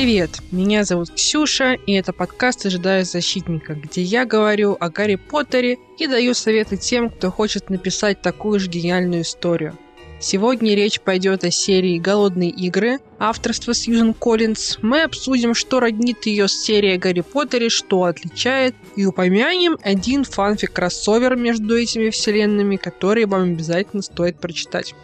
Привет, меня зовут Ксюша, и это подкаст «Ожидая защитника», где я говорю о Гарри Поттере и даю советы тем, кто хочет написать такую же гениальную историю. Сегодня речь пойдет о серии «Голодные игры» авторства Сьюзен Коллинз. Мы обсудим, что роднит ее с серией Гарри Поттере, что отличает, и упомянем один фанфик-кроссовер между этими вселенными, который вам обязательно стоит прочитать.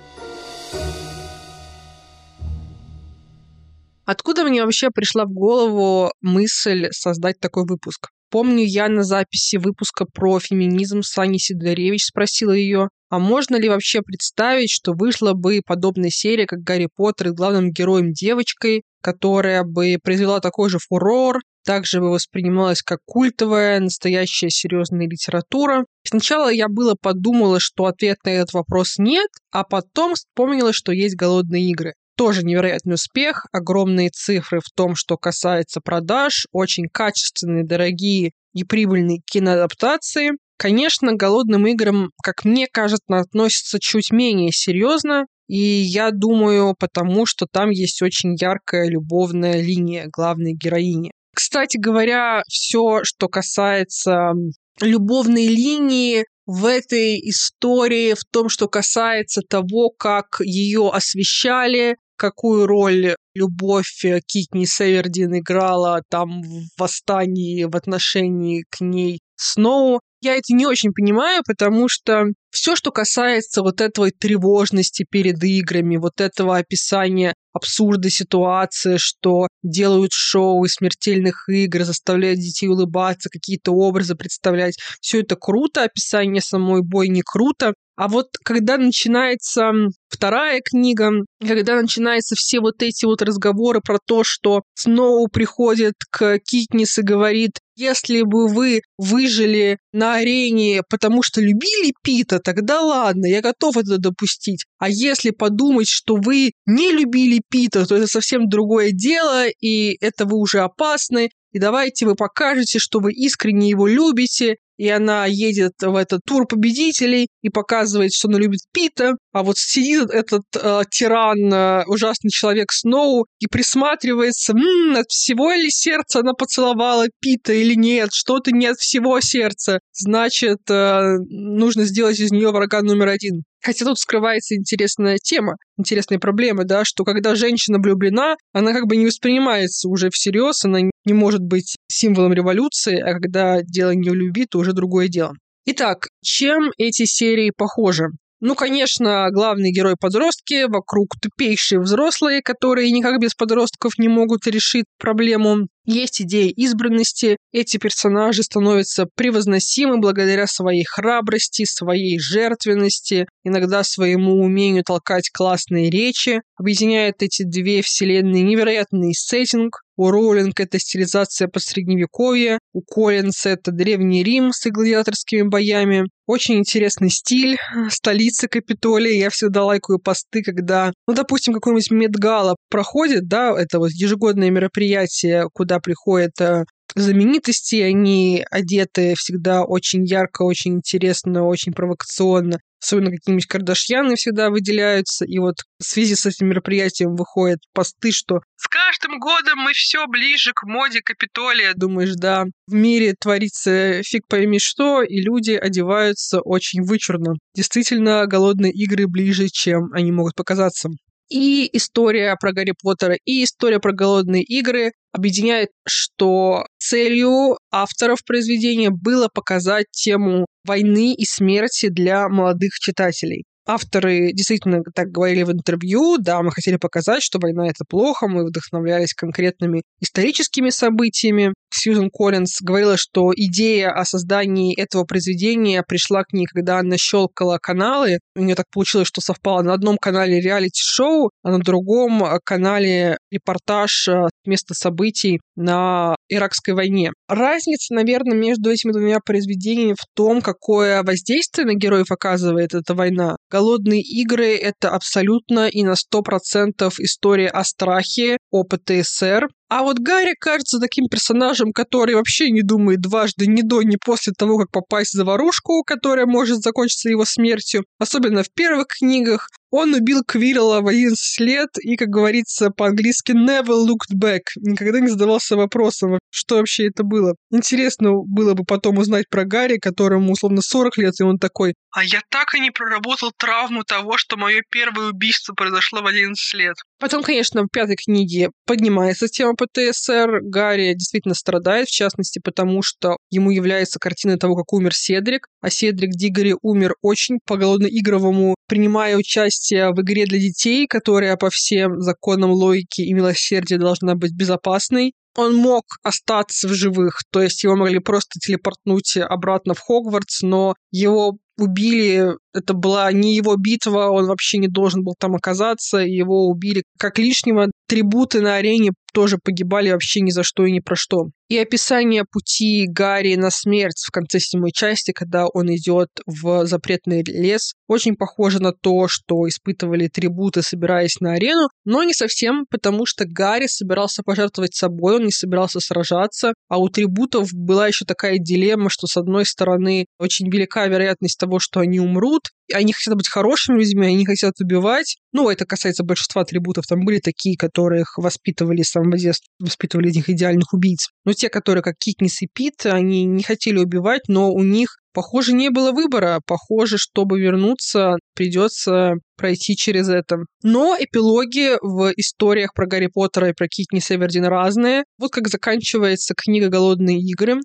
Откуда мне вообще пришла в голову мысль создать такой выпуск? Помню, я на записи выпуска про феминизм с Аней Сидоревич спросила ее, а можно ли вообще представить, что вышла бы подобная серия, как Гарри Поттер, и главным героем девочкой, которая бы произвела такой же фурор, также бы воспринималась как культовая, настоящая серьезная литература. Сначала я было подумала, что ответ на этот вопрос нет, а потом вспомнила, что есть голодные игры тоже невероятный успех, огромные цифры в том, что касается продаж, очень качественные, дорогие и прибыльные киноадаптации. Конечно, голодным играм, как мне кажется, относятся чуть менее серьезно, и я думаю, потому что там есть очень яркая любовная линия главной героини. Кстати говоря, все, что касается любовной линии, в этой истории, в том, что касается того, как ее освещали, какую роль любовь э, Китни Севердин играла там в восстании в отношении к ней Сноу. Я это не очень понимаю, потому что все, что касается вот этой тревожности перед играми, вот этого описания абсурда ситуации, что делают шоу из смертельных игр, заставляют детей улыбаться, какие-то образы представлять. Все это круто, описание самой бойни круто, а вот когда начинается вторая книга, когда начинаются все вот эти вот разговоры про то, что Сноу приходит к Китнис и говорит, если бы вы выжили на арене, потому что любили Пита, тогда ладно, я готов это допустить. А если подумать, что вы не любили Пита, то это совсем другое дело, и это вы уже опасны, и давайте вы покажете, что вы искренне его любите, и она едет в этот тур победителей и показывает, что она любит Пита, а вот сидит этот э, тиран, э, ужасный человек Сноу и присматривается, м-м, от всего ли сердца она поцеловала Пита или нет, что-то не от всего сердца, значит, э, нужно сделать из нее врага номер один. Хотя тут скрывается интересная тема, интересная проблема, да, что когда женщина влюблена, она как бы не воспринимается уже всерьез, она не может быть символом революции, а когда дело не в любви, то уже другое дело. Итак, чем эти серии похожи? Ну, конечно, главный герой подростки, вокруг тупейшие взрослые, которые никак без подростков не могут решить проблему. Есть идея избранности. Эти персонажи становятся превозносимы благодаря своей храбрости, своей жертвенности, иногда своему умению толкать классные речи. Объединяет эти две вселенные невероятный сеттинг, у Роулинг это стилизация по средневековье, у Коллинса это Древний Рим с гладиаторскими боями. Очень интересный стиль, столица Капитолия. Я всегда лайкаю посты, когда, ну, допустим, какой-нибудь Медгала проходит, да, это вот ежегодное мероприятие, куда приходят э, знаменитости, они одеты всегда очень ярко, очень интересно, очень провокационно особенно какие-нибудь Кардашьяны всегда выделяются. И вот в связи с этим мероприятием выходят посты, что с каждым годом мы все ближе к моде Капитолия. Думаешь, да, в мире творится фиг пойми что, и люди одеваются очень вычурно. Действительно, голодные игры ближе, чем они могут показаться. И история про Гарри Поттера, и история про голодные игры объединяет, что целью авторов произведения было показать тему войны и смерти для молодых читателей. Авторы действительно так говорили в интервью, да, мы хотели показать, что война — это плохо, мы вдохновлялись конкретными историческими событиями. Сьюзен Коллинз говорила, что идея о создании этого произведения пришла к ней, когда она щелкала каналы. У нее так получилось, что совпало на одном канале реалити-шоу, а на другом канале репортаж э, места событий на Иракской войне. Разница, наверное, между этими двумя произведениями в том, какое воздействие на героев оказывает эта война. Голодные игры — это абсолютно и на 100% история о страхе, о ПТСР, А вот Гарри кажется таким персонажем, который вообще не думает дважды ни до, ни после того, как попасть в заварушку, которая может закончиться его смертью. Особенно в первых книгах. Он убил Квирла в 11 лет и, как говорится по-английски, never looked back. Никогда не задавался вопросом, что вообще это было. Интересно было бы потом узнать про Гарри, которому условно 40 лет, и он такой, а я так и не проработал травму того, что мое первое убийство произошло в 11 лет. Потом, конечно, в пятой книге поднимается тема ПТСР. Гарри действительно страдает, в частности, потому что ему является картина того, как умер Седрик. А Седрик Дигори умер очень по голодно-игровому, принимая участие в игре для детей, которая по всем законам логики и милосердия должна быть безопасной он мог остаться в живых, то есть его могли просто телепортнуть обратно в Хогвартс, но его убили, это была не его битва, он вообще не должен был там оказаться, его убили как лишнего. Трибуты на арене тоже погибали вообще ни за что и ни про что. И описание пути Гарри на смерть в конце седьмой части, когда он идет в запретный лес, очень похоже на то, что испытывали трибуты, собираясь на арену, но не совсем, потому что Гарри собирался пожертвовать собой, он не собирался сражаться, а у трибутов была еще такая дилемма, что с одной стороны очень велика вероятность того, что они умрут, они хотят быть хорошими людьми, они хотят убивать. Ну, это касается большинства атрибутов. Там были такие, которых воспитывали с самого детства, воспитывали этих идеальных убийц. Но те, которые как Китнис и Пит, они не хотели убивать, но у них Похоже, не было выбора. Похоже, чтобы вернуться, придется пройти через это. Но эпилоги в историях про Гарри Поттера и про Китни Севердин разные. Вот как заканчивается книга «Голодные игры».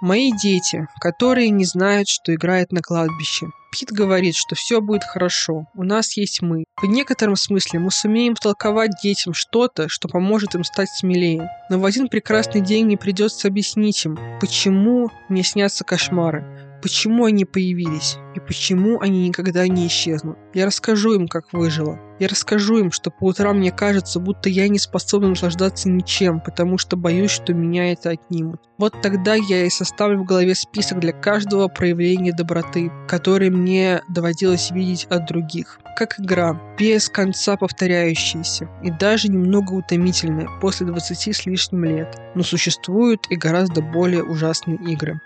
Мои дети, которые не знают, что играют на кладбище. Пит говорит, что все будет хорошо, у нас есть мы. В некотором смысле мы сумеем толковать детям что-то, что поможет им стать смелее. Но в один прекрасный день мне придется объяснить им, почему мне снятся кошмары, почему они появились и почему они никогда не исчезнут. Я расскажу им, как выжила. Я расскажу им, что по утрам мне кажется, будто я не способна наслаждаться ничем, потому что боюсь, что меня это отнимут. Вот тогда я и составлю в голове список для каждого проявления доброты, который мне доводилось видеть от других. Как игра, без конца повторяющаяся и даже немного утомительная после 20 с лишним лет. Но существуют и гораздо более ужасные игры.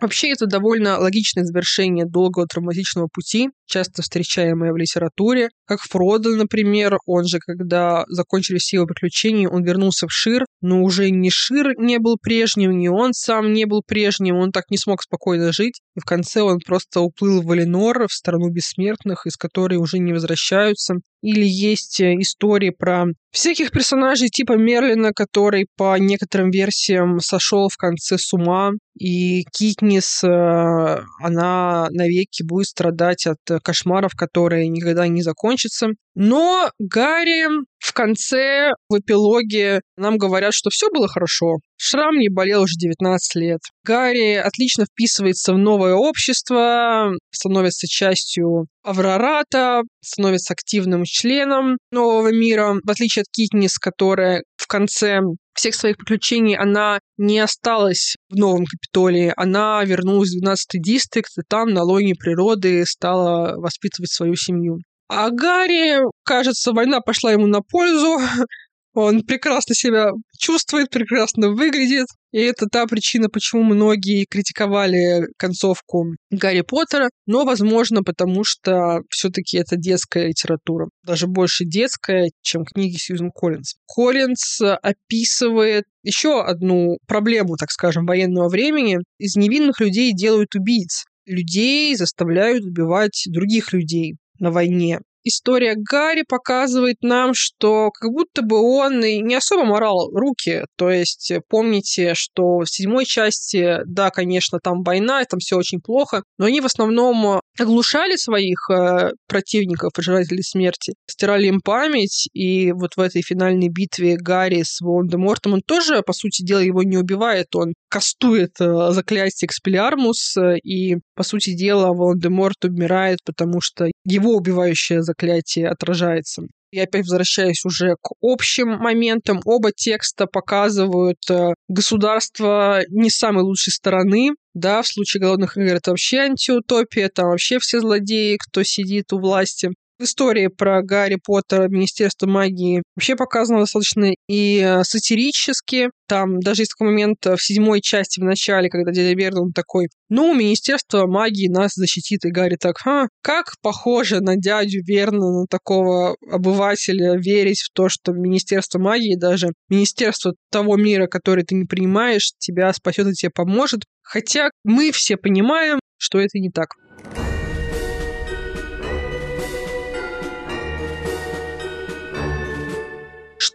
Вообще, это довольно логичное завершение долгого травматичного пути, часто встречаемое в литературе. Как Фродо, например, он же, когда закончились все его приключения, он вернулся в Шир, но уже ни Шир не был прежним, ни он сам не был прежним, он так не смог спокойно жить. И в конце он просто уплыл в Валенор, в страну бессмертных, из которой уже не возвращаются. Или есть э, истории про всяких персонажей типа Мерлина, который по некоторым версиям сошел в конце с ума, и Китнис, э, она навеки будет страдать от кошмаров, которые никогда не закончатся. Но Гарри в конце, в эпилоге, нам говорят, что все было хорошо. Шрам не болел уже 19 лет. Гарри отлично вписывается в новое общество, становится частью Аврората, становится активным членом нового мира, в отличие от Китнис, которая в конце всех своих приключений она не осталась в Новом Капитолии, она вернулась в 12-й дистрикт, и там на лоне природы стала воспитывать свою семью. А Гарри, кажется, война пошла ему на пользу. Он прекрасно себя чувствует, прекрасно выглядит. И это та причина, почему многие критиковали концовку Гарри Поттера, но, возможно, потому что все-таки это детская литература. Даже больше детская, чем книги Сьюзен Коллинз. Коллинз описывает еще одну проблему, так скажем, военного времени. Из невинных людей делают убийц. Людей заставляют убивать других людей на войне. История Гарри показывает нам, что как будто бы он и не особо морал руки. То есть э, помните, что в седьмой части, да, конечно, там война, там все очень плохо, но они в основном оглушали своих э, противников, пожирателей смерти, стирали им память, и вот в этой финальной битве Гарри с Волан-де-Мортом, он тоже, по сути дела, его не убивает, он кастует э, заклятие Экспелиармус, э, и, по сути дела, Волан-де-Морт умирает, потому что его убивающее заклятие отражается. Я опять возвращаюсь уже к общим моментам. Оба текста показывают э, государство не самой лучшей стороны. Да, в случае голодных игр это вообще антиутопия, там вообще все злодеи, кто сидит у власти. В истории про Гарри Поттера, Министерство магии вообще показано достаточно и э, сатирически. Там даже есть такой момент в седьмой части в начале, когда дядя Вернон такой, ну, Министерство магии нас защитит. И Гарри так, ха, как похоже на дядю Вернона, такого обывателя, верить в то, что Министерство магии, даже Министерство того мира, который ты не принимаешь, тебя спасет и тебе поможет. Хотя мы все понимаем, что это не так.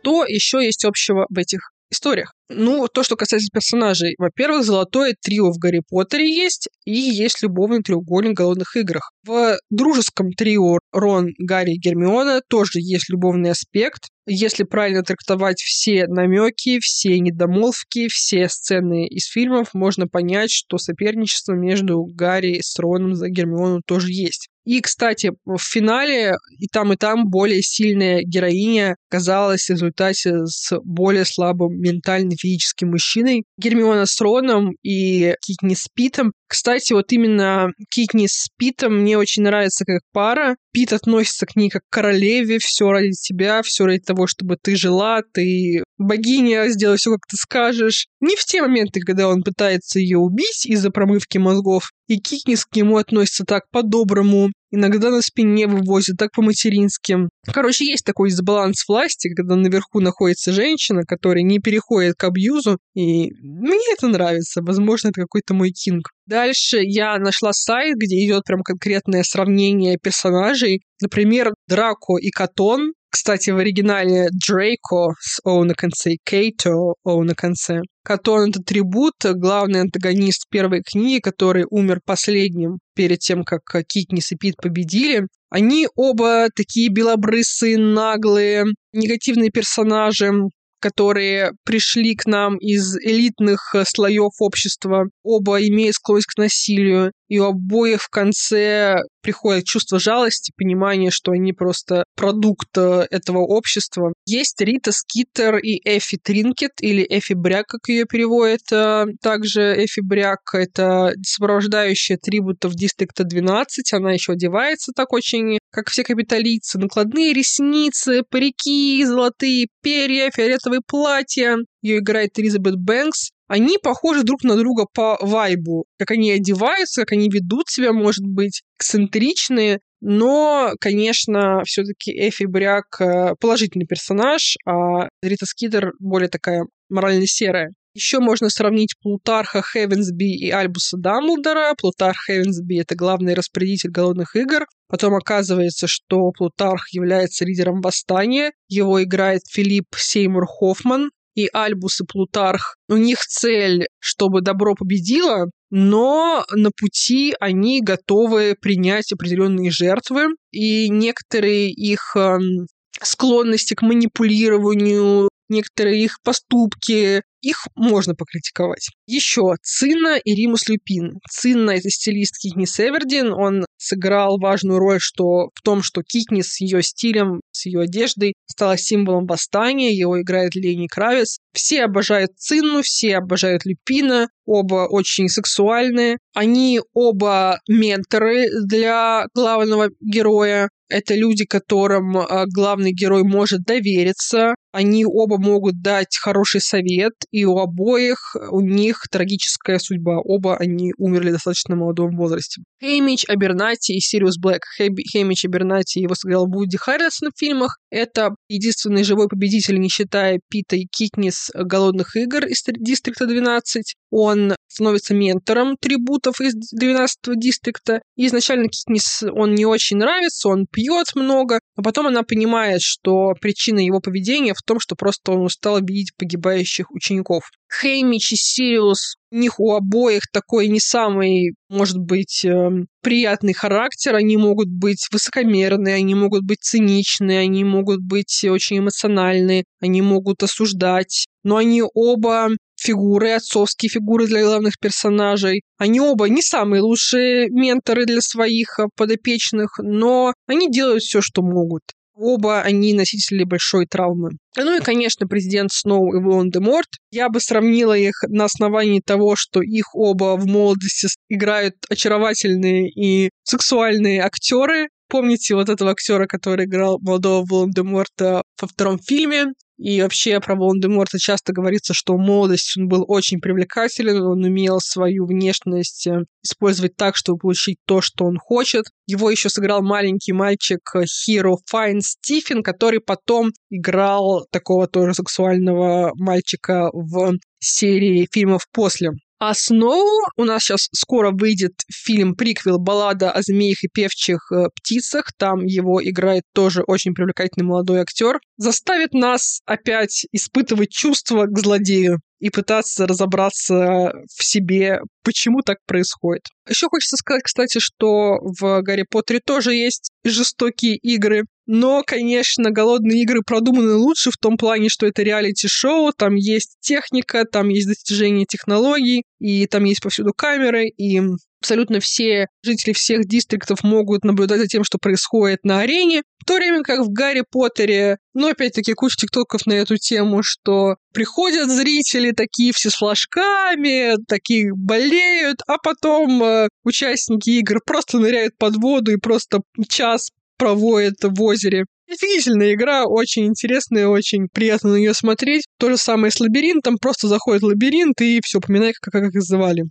Что еще есть общего в этих историях? Ну, то, что касается персонажей. Во-первых, золотое трио в Гарри Поттере есть, и есть любовный треугольник в голодных играх. В дружеском трио Рон, Гарри и Гермиона тоже есть любовный аспект. Если правильно трактовать все намеки, все недомолвки, все сцены из фильмов, можно понять, что соперничество между Гарри с Роном за Гермиону тоже есть. И, кстати, в финале и там, и там более сильная героиня казалась в результате с более слабым ментальным физическим мужчиной. Гермиона с Роном и Китни с Питом. Кстати, вот именно Китни с Питом мне очень нравится как пара. Пит относится к ней как к королеве, все ради тебя, все ради того, чтобы ты жила, ты богиня, сделай все, как ты скажешь. Не в те моменты, когда он пытается ее убить из-за промывки мозгов, и Кикнис к нему относится так по-доброму, иногда на спине вывозит, так по-матерински. Короче, есть такой дисбаланс власти, когда наверху находится женщина, которая не переходит к абьюзу, и мне это нравится. Возможно, это какой-то мой кинг. Дальше я нашла сайт, где идет прям конкретное сравнение персонажей. Например, Драко и Катон кстати, в оригинале Дрейко с О на конце и Кейто О на конце. Катон — это трибут, главный антагонист первой книги, который умер последним перед тем, как Китнисс и Пит победили. Они оба такие белобрысые, наглые, негативные персонажи, которые пришли к нам из элитных э, слоев общества, оба имеют склонность к насилию, и у обоих в конце приходит чувство жалости, понимание, что они просто продукт э, этого общества. Есть Рита Скиттер и Эффи Тринкет, или Эффи Бряк, как ее переводят. Э, также Эффи Бряк — это сопровождающая трибутов Дистрикта 12. Она еще одевается так очень, как все капиталийцы. Накладные ресницы, парики, золотые перья, фиолетовые платья. Ее играет Элизабет Бэнкс они похожи друг на друга по вайбу. Как они одеваются, как они ведут себя, может быть, эксцентричные. Но, конечно, все-таки Эфи Бряк э, положительный персонаж, а Рита Скидер более такая морально серая. Еще можно сравнить Плутарха Хевенсби и Альбуса Дамблдора. Плутарх Хевенсби — это главный распорядитель голодных игр. Потом оказывается, что Плутарх является лидером восстания. Его играет Филипп Сеймур Хоффман и Альбус, и Плутарх, у них цель, чтобы добро победило, но на пути они готовы принять определенные жертвы, и некоторые их эм, склонности к манипулированию, некоторые их поступки, их можно покритиковать. Еще Цинна и Римус Люпин. Цинна — это стилист Китнис Эвердин. Он сыграл важную роль что, в том, что Китнис с ее стилем, с ее одеждой стала символом восстания. Его играет Лени Кравец. Все обожают Цинну, все обожают Люпина. Оба очень сексуальные. Они оба менторы для главного героя. Это люди, которым а, главный герой может довериться. Они оба могут дать хороший совет, и у обоих у них трагическая судьба. Оба они умерли достаточно молодом возрасте. Хеймич, Абернати и Сириус Блэк. Хеймич Абернати его сыграл Вуди Харрисон в фильмах. Это единственный живой победитель, не считая Пита и Китнис голодных игр из Дистрикта 12. Он становится ментором трибутов из 12-го дистрикта. Изначально Китнис он не очень нравится, он пьет много, но потом она понимает, что причина его поведения в том, что просто он устал видеть погибающих учеников. Хеймич и Сириус, у них у обоих такой не самый, может быть, эм, приятный характер. Они могут быть высокомерные, они могут быть циничные, они могут быть очень эмоциональные, они могут осуждать. Но они оба фигуры, отцовские фигуры для главных персонажей. Они оба не самые лучшие менторы для своих э, подопечных, но они делают все, что могут. Оба они носители большой травмы. Ну и, конечно, президент Сноу и Волан-де-Морт. Я бы сравнила их на основании того, что их оба в молодости играют очаровательные и сексуальные актеры. Помните вот этого актера, который играл молодого Волан-де-Морта во втором фильме? И вообще про Волан-де-Морта часто говорится, что в молодости он был очень привлекателен, он умел свою внешность э, использовать так, чтобы получить то, что он хочет. Его еще сыграл маленький мальчик Хиро Файн Стифен, который потом играл такого тоже сексуального мальчика в серии фильмов после. А снова у нас сейчас скоро выйдет фильм-приквел «Баллада о змеях и певчих э, птицах». Там его играет тоже очень привлекательный молодой актер. Заставит нас опять испытывать чувства к злодею и пытаться разобраться в себе, почему так происходит. Еще хочется сказать, кстати, что в Гарри Поттере тоже есть жестокие игры. Но, конечно, голодные игры продуманы лучше в том плане, что это реалити-шоу, там есть техника, там есть достижение технологий, и там есть повсюду камеры, и абсолютно все жители всех дистриктов могут наблюдать за тем, что происходит на арене, в то время как в Гарри Поттере, ну, опять-таки, куча тиктоков на эту тему, что приходят зрители такие все с флажками, такие болеют, а потом э, участники игр просто ныряют под воду и просто час проводят в озере. Офигительная игра, очень интересная, очень приятно на нее смотреть. То же самое с лабиринтом, просто заходит в лабиринт и все, поминай, как, как их звали.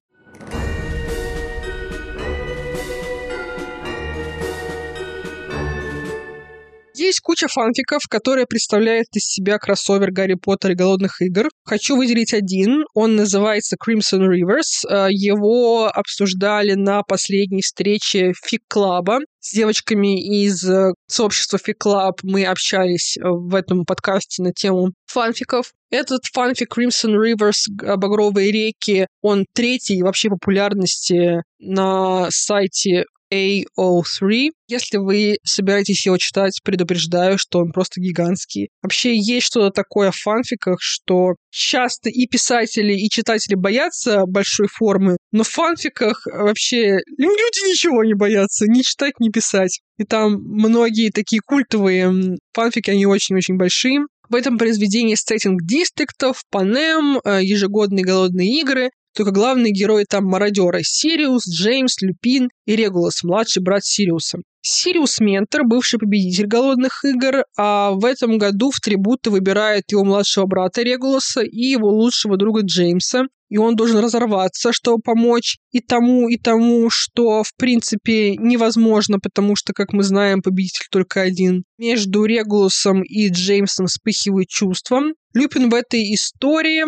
Есть куча фанфиков, которые представляют из себя кроссовер Гарри Поттер и Голодных игр. Хочу выделить один. Он называется Crimson Rivers. Э, его обсуждали на последней встрече Fic Club а с девочками из э, сообщества Fic Club. Мы общались в этом подкасте на тему фанфиков. Этот фанфик Crimson Rivers «Багровые реки», он третий вообще популярности на сайте AO3. Если вы собираетесь его читать, предупреждаю, что он просто гигантский. Вообще есть что-то такое в фанфиках, что часто и писатели, и читатели боятся большой формы, но в фанфиках вообще люди ничего не боятся, ни читать, ни писать. И там многие такие культовые фанфики, они очень-очень большие. В этом произведении сеттинг дистриктов, Панем, э, ежегодные голодные игры, только главные герои там мародеры – Сириус, Джеймс, Люпин и Регулас, младший брат Сириуса. Сириус Ментор, бывший победитель голодных игр, а в этом году в трибуты выбирает его младшего брата Регуласа и его лучшего друга Джеймса, и он должен разорваться, чтобы помочь и тому, и тому, что, в принципе, невозможно, потому что, как мы знаем, победитель только один. Между Регулусом и Джеймсом вспыхивают чувства. Люпин в этой истории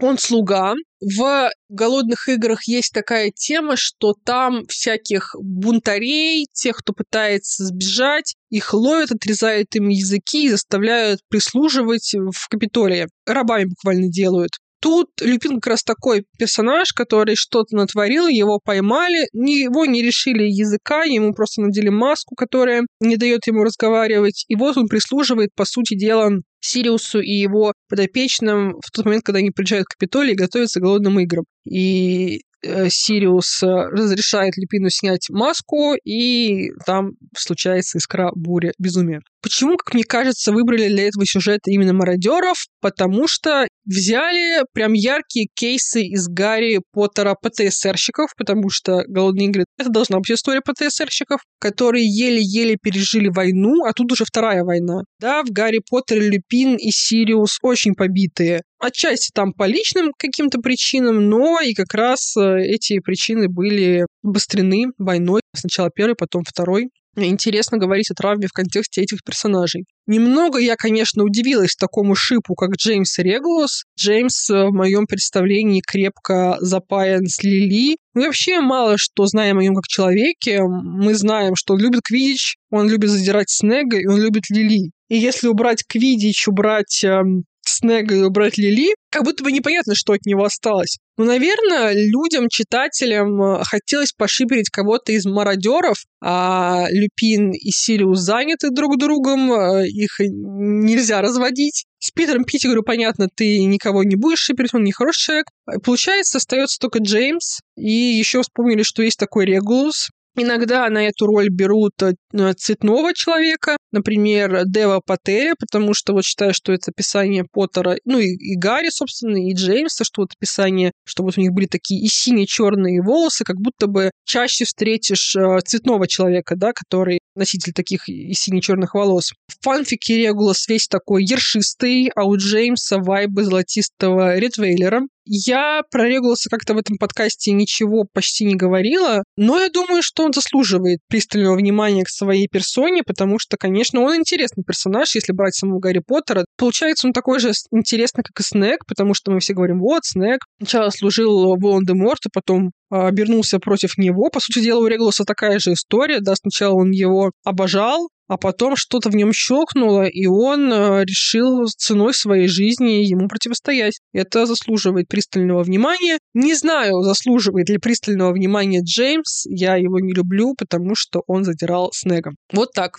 он слуга. В голодных играх есть такая тема, что там всяких бунтарей, тех, кто пытается сбежать, их ловят, отрезают им языки и заставляют прислуживать в Капитолии. Рабами буквально делают. Тут Люпин как раз такой персонаж, который что-то натворил, его поймали, его не решили языка, ему просто надели маску, которая не дает ему разговаривать. И вот он прислуживает, по сути дела, Сириусу и его подопечным в тот момент, когда они приезжают к Капитолию и готовятся к голодным играм. И Сириус э, разрешает Липину снять маску, и там случается искра буря безумия. Почему, как мне кажется, выбрали для этого сюжета именно мародеров? Потому что взяли прям яркие кейсы из Гарри Поттера ПТСРщиков, потому что «Голодные игры» — это должна быть история ПТСРщиков, которые еле-еле пережили войну, а тут уже вторая война. Да, в Гарри Поттере Люпин и Сириус очень побитые. Отчасти там по личным каким-то причинам, но и как раз э, эти причины были обострены войной. Сначала первой, потом второй. Интересно говорить о травме в контексте этих персонажей. Немного я, конечно, удивилась такому шипу, как Джеймс Регулус. Джеймс э, в моем представлении крепко запаян с Лили. Мы вообще мало что знаем о нем как человеке. Мы знаем, что он любит Квидич, он любит задирать Снега, и он любит Лили. И если убрать Квидич, убрать эм, Снега и убрать Лили, как будто бы непонятно, что от него осталось. Ну, наверное, людям, читателям э, хотелось пошиперить кого-то из мародеров, а Люпин и Сириус заняты друг другом, э, их нельзя разводить. С Питером Питтигру, понятно, ты никого не будешь шиперить, он нехороший человек. Получается, остается только Джеймс. И еще вспомнили, что есть такой Регулус, Иногда на эту роль берут э, цветного человека, например, Дева Пателя, потому что вот считаю, что это описание Поттера, ну и, и Гарри, собственно, и Джеймса, что вот описание, что вот у них были такие и синие черные волосы, как будто бы чаще встретишь э, цветного человека, да, который носитель таких и сине-черных волос. В фанфике Регулас весь такой ершистый, а у Джеймса вайбы золотистого ретвейлера. Я про Регуласа как-то в этом подкасте ничего почти не говорила, но я думаю, что он заслуживает пристального внимания к своей персоне, потому что, конечно, он интересный персонаж, если брать самого Гарри Поттера. Получается, он такой же интересный, как и Снег, потому что мы все говорим, вот, Снег сначала служил Волан-де-Морту, потом а, обернулся против него. По сути дела, у Регулуса такая же история. Да, сначала он его обожал, а потом что-то в нем щелкнуло, и он э, решил ценой своей жизни ему противостоять. Это заслуживает пристального внимания. Не знаю, заслуживает ли пристального внимания Джеймс. Я его не люблю, потому что он задирал Снега. Вот так.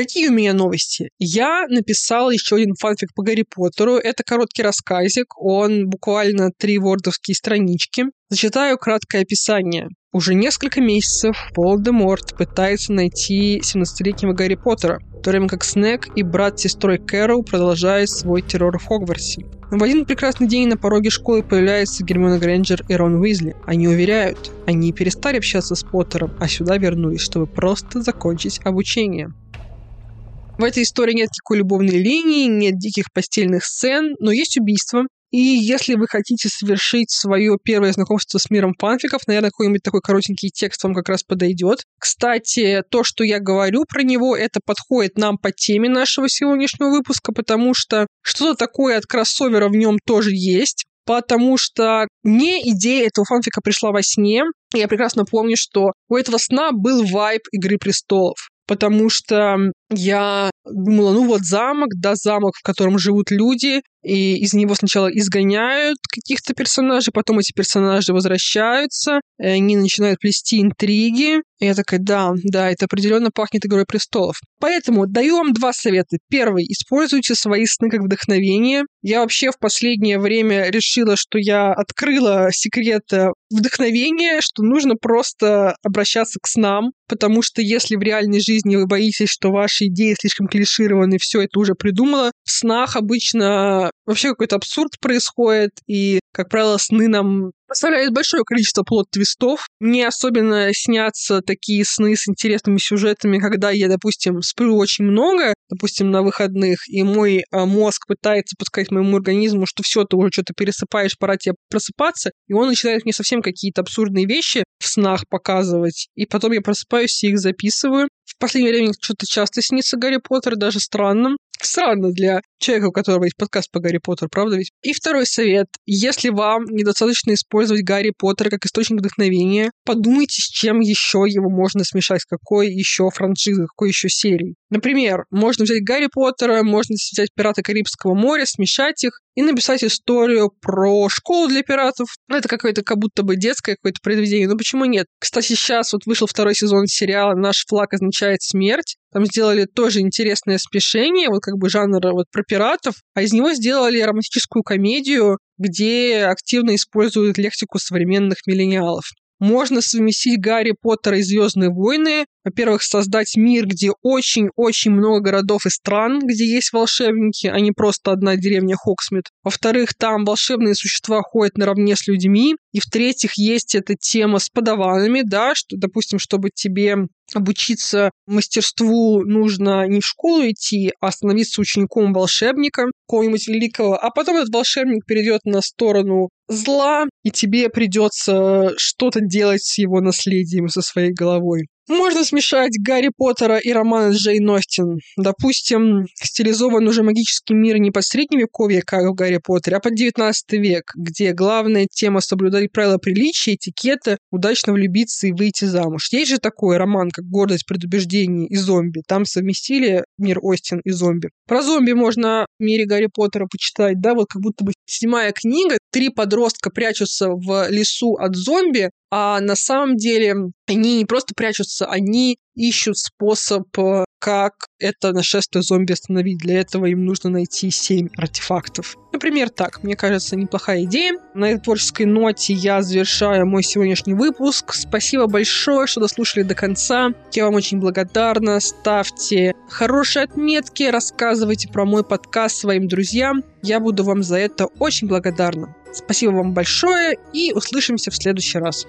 Какие у меня новости? Я написала еще один фанфик по Гарри Поттеру. Это короткий рассказик. Он буквально три вордовские странички. Зачитаю краткое описание. Уже несколько месяцев Волдеморт пытается найти 17-летнего Гарри Поттера, в то время как Снег и брат с сестрой Кэрол продолжают свой террор в Хогвартсе. Но в один прекрасный день на пороге школы появляются Гермиона Грэнджер и Рон Уизли. Они уверяют, они перестали общаться с Поттером, а сюда вернулись, чтобы просто закончить обучение. В этой истории нет никакой любовной линии, нет диких постельных сцен, но есть убийство. И если вы хотите совершить свое первое знакомство с миром фанфиков, наверное, какой-нибудь такой коротенький текст вам как раз подойдет. Кстати, то, что я говорю про него, это подходит нам по теме нашего сегодняшнего выпуска, потому что что-то такое от кроссовера в нем тоже есть потому что мне идея этого фанфика пришла во сне. Я прекрасно помню, что у этого сна был вайб «Игры престолов» потому что я думала, ну вот замок, да, замок, в котором живут люди, и из него сначала изгоняют каких-то персонажей, потом эти персонажи возвращаются, и они начинают плести интриги. И я такая, да, да, это определенно пахнет «Игрой престолов». Поэтому даю вам два совета. Первый. Используйте свои сны как вдохновение. Я вообще в последнее время решила, что я открыла секрет э, вдохновения, что нужно просто обращаться к снам, потому что если в реальной жизни вы боитесь, что ваши идеи слишком клишированы, все это уже придумала, в снах обычно вообще какой-то абсурд происходит, и, как правило, сны нам Представляет большое количество плод-твистов. Мне особенно снятся такие сны с интересными сюжетами, когда я, допустим, сплю очень много, допустим, на выходных, и мой а, мозг пытается подсказать моему организму, что все, ты уже что-то пересыпаешь, пора тебе просыпаться, и он начинает мне совсем какие-то абсурдные вещи в снах показывать, и потом я просыпаюсь и их записываю. В последнее время что-то часто снится Гарри Поттер, даже странно. Странно для человека, у которого есть подкаст по Гарри Поттеру, правда ведь? И второй совет. Если вам недостаточно использовать Гарри Поттера как источник вдохновения, подумайте, с чем еще его можно смешать, с какой еще франшизой, какой еще серией. Например, можно взять Гарри Поттера, можно взять Пираты Карибского моря, смешать их и написать историю про школу для пиратов. Ну, это какое-то как будто бы детское какое-то произведение, но почему нет? Кстати, сейчас вот вышел второй сезон сериала «Наш флаг означает смерть». Там сделали тоже интересное смешение, вот как бы жанра вот про пиратов, а из него сделали романтическую комедию, где активно используют лексику современных миллениалов. Можно совместить Гарри Поттера и Звездные войны. Во-первых, создать мир, где очень-очень много городов и стран, где есть волшебники, а не просто одна деревня Хоксмит. Во-вторых, там волшебные существа ходят наравне с людьми. И в-третьих, есть эта тема с подаванами, да, что, допустим, чтобы тебе обучиться мастерству нужно не в школу идти, а становиться учеником волшебника какого-нибудь великого, а потом этот волшебник перейдет на сторону зла, и тебе придется что-то делать с его наследием, со своей головой. Можно смешать Гарри Поттера и романы Джейн Остин. Допустим, стилизован уже магический мир не под средневековье, как в Гарри Поттере, а под 19 век, где главная тема соблюдать правила приличия, этикета, удачно влюбиться и выйти замуж. Есть же такой роман, как «Гордость, предубеждение» и «Зомби». Там совместили мир Остин и зомби. Про зомби можно в мире Гарри Поттера почитать, да, вот как будто бы седьмая книга, три подростка прячутся в лесу от зомби, а на самом деле они не просто прячутся, они ищут способ э, как это нашествие зомби остановить. Для этого им нужно найти 7 артефактов. Например, так. Мне кажется, неплохая идея. На этой творческой ноте я завершаю мой сегодняшний выпуск. Спасибо большое, что дослушали до конца. Я вам очень благодарна. Ставьте хорошие отметки, рассказывайте про мой подкаст своим друзьям. Я буду вам за это очень благодарна. Спасибо вам большое и услышимся в следующий раз.